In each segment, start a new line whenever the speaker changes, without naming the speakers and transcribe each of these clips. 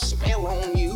Now. Oh, you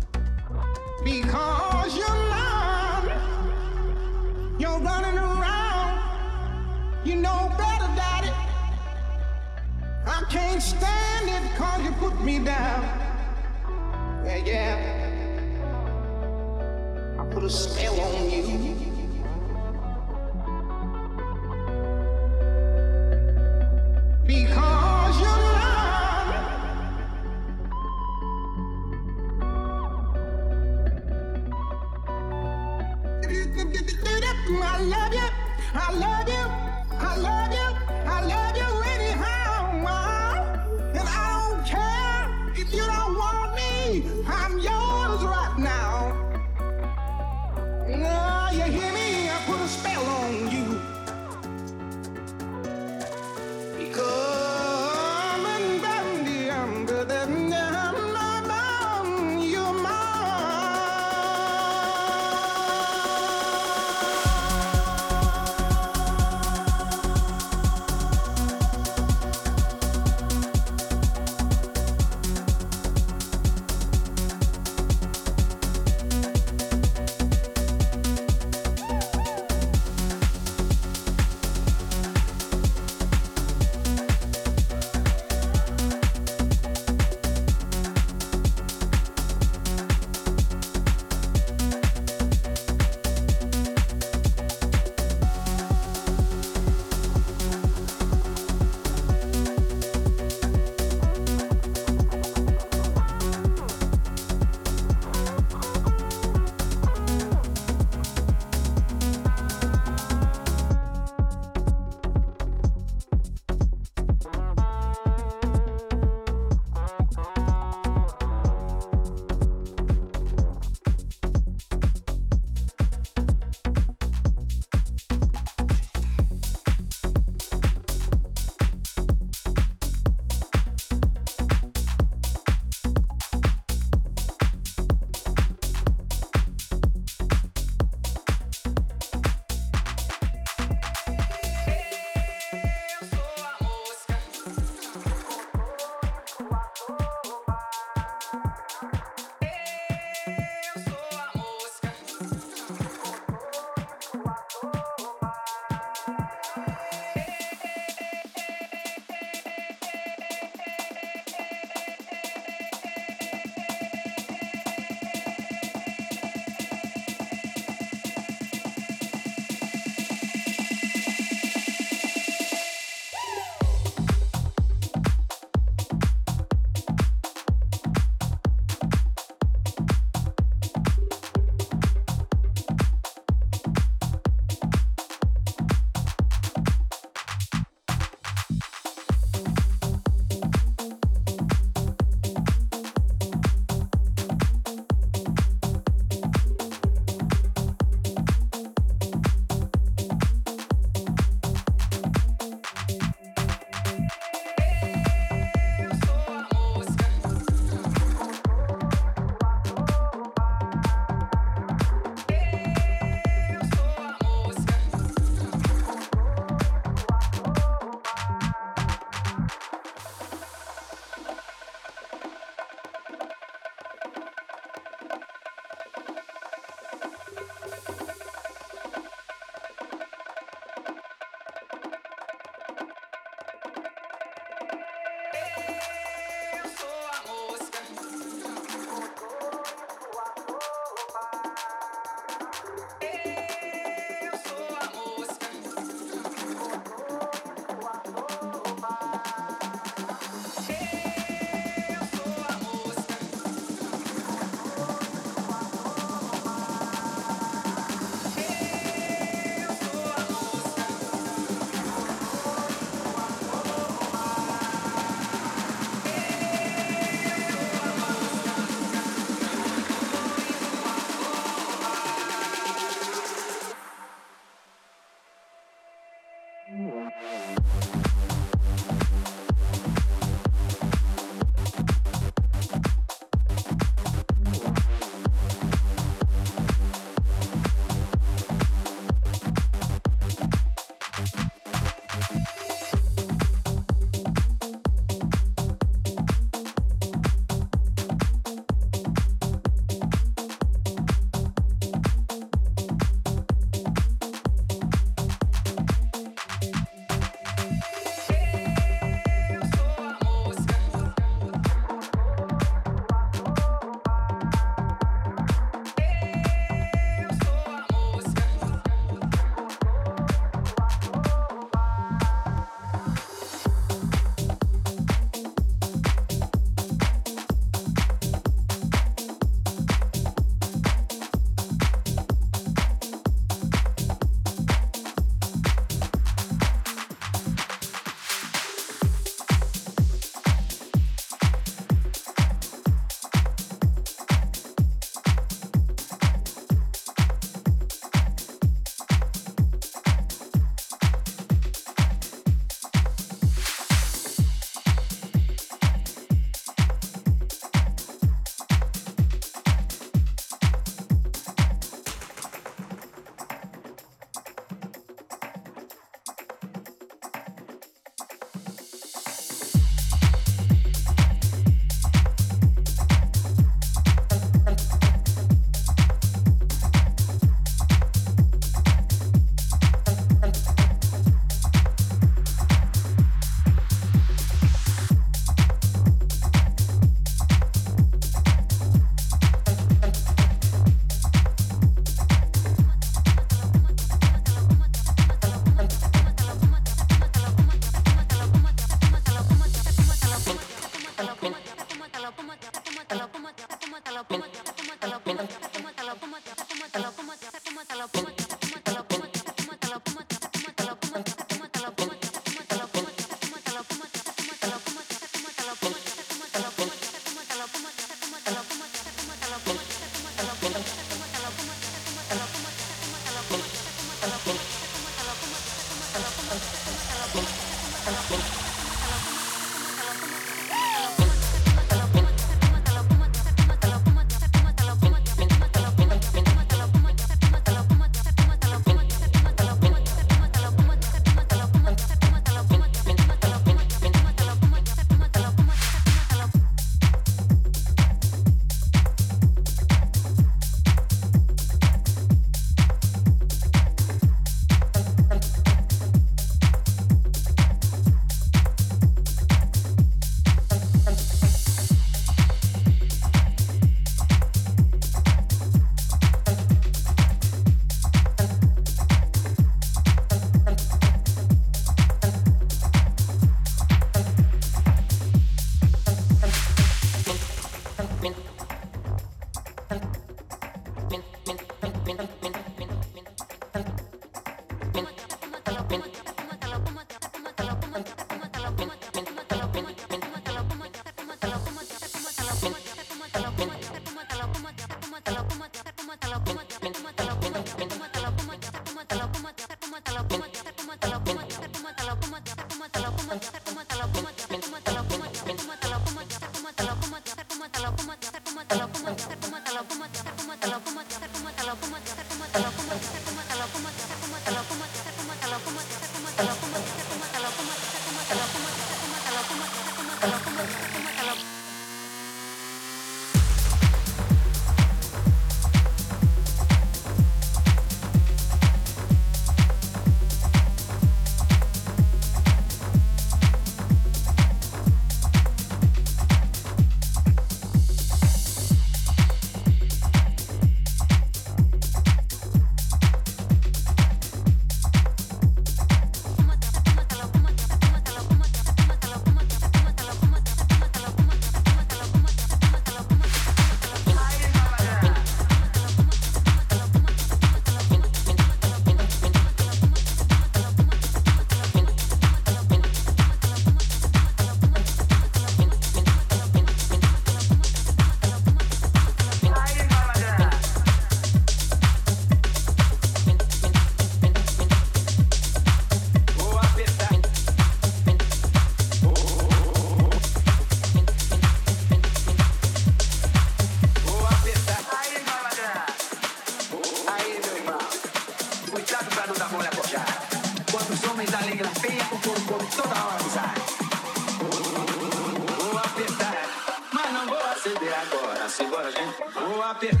gente. Vou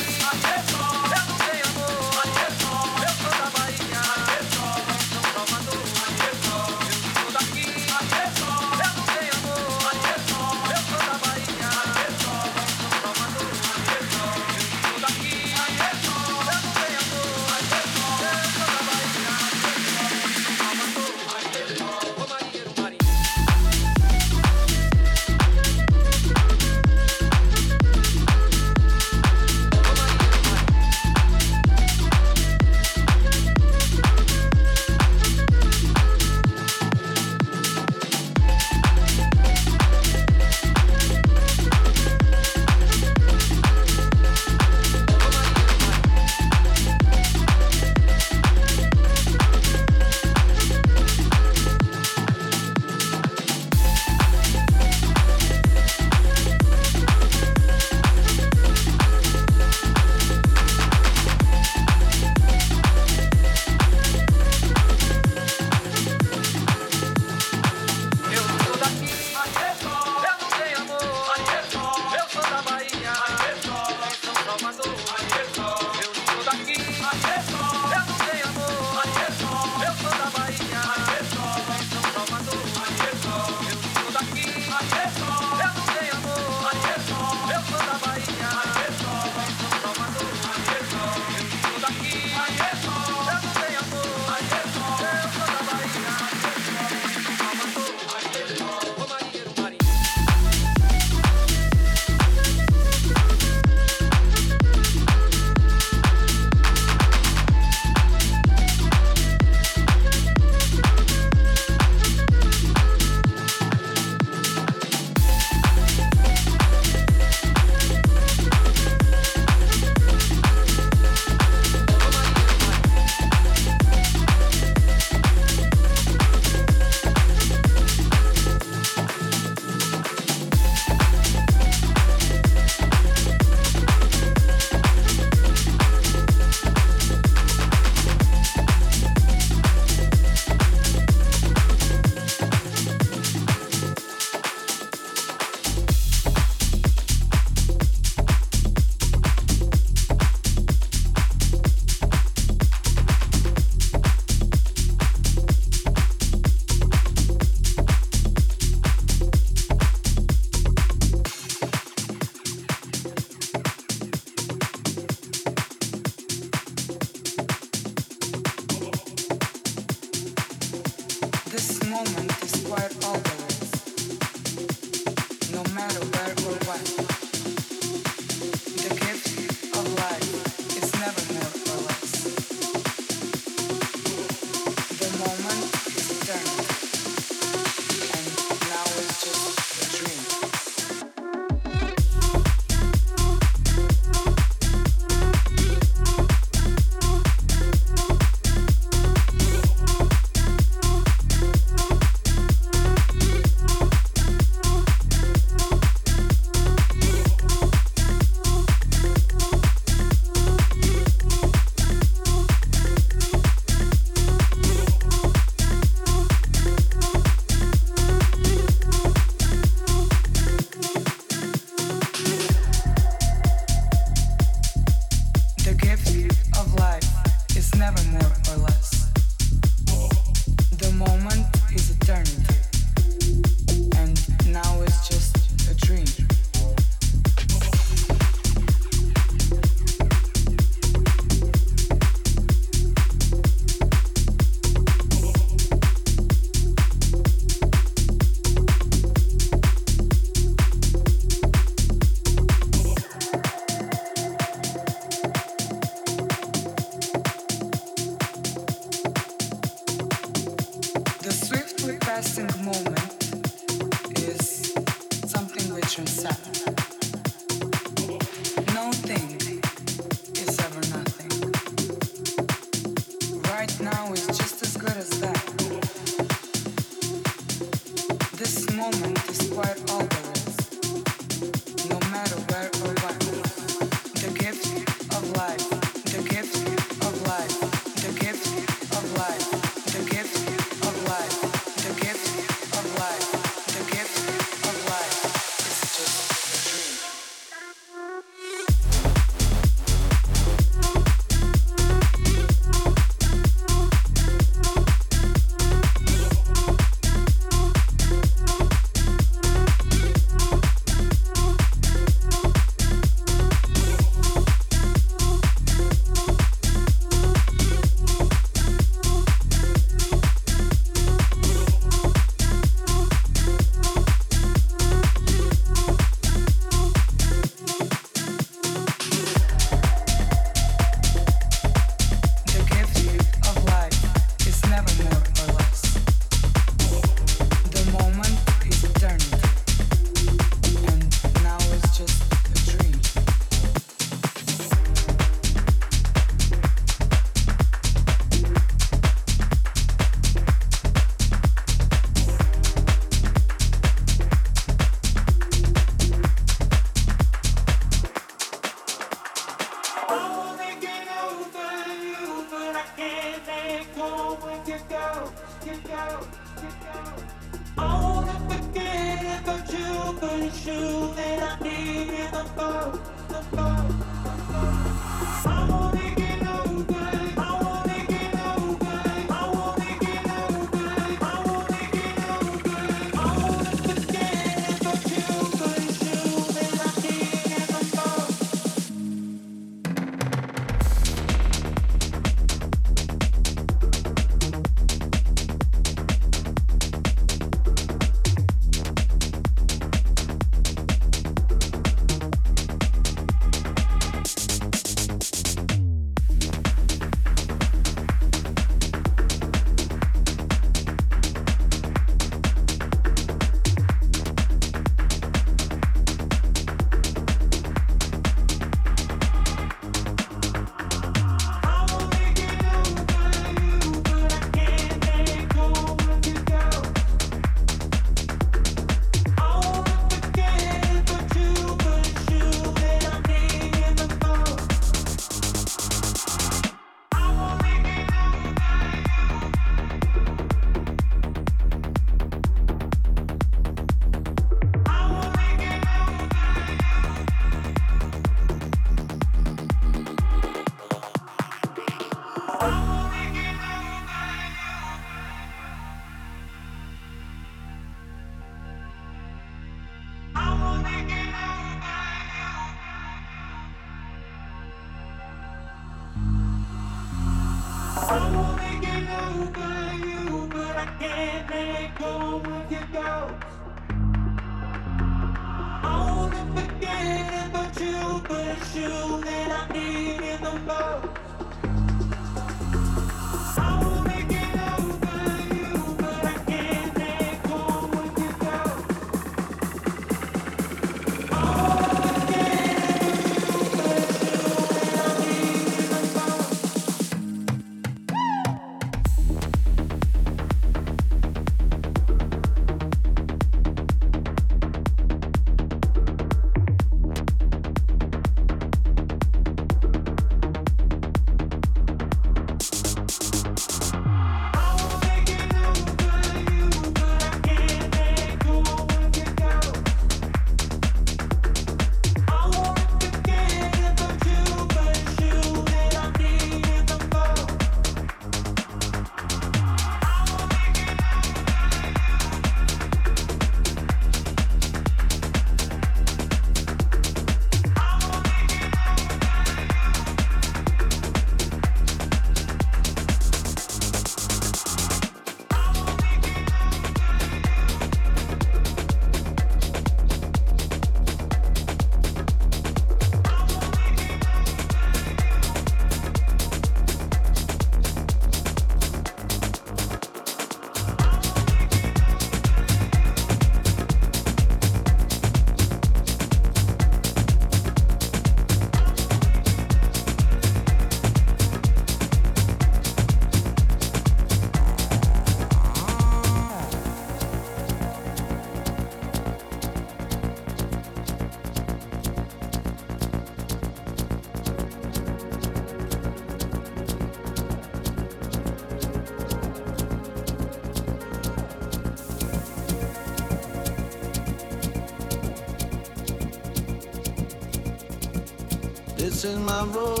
Is my road,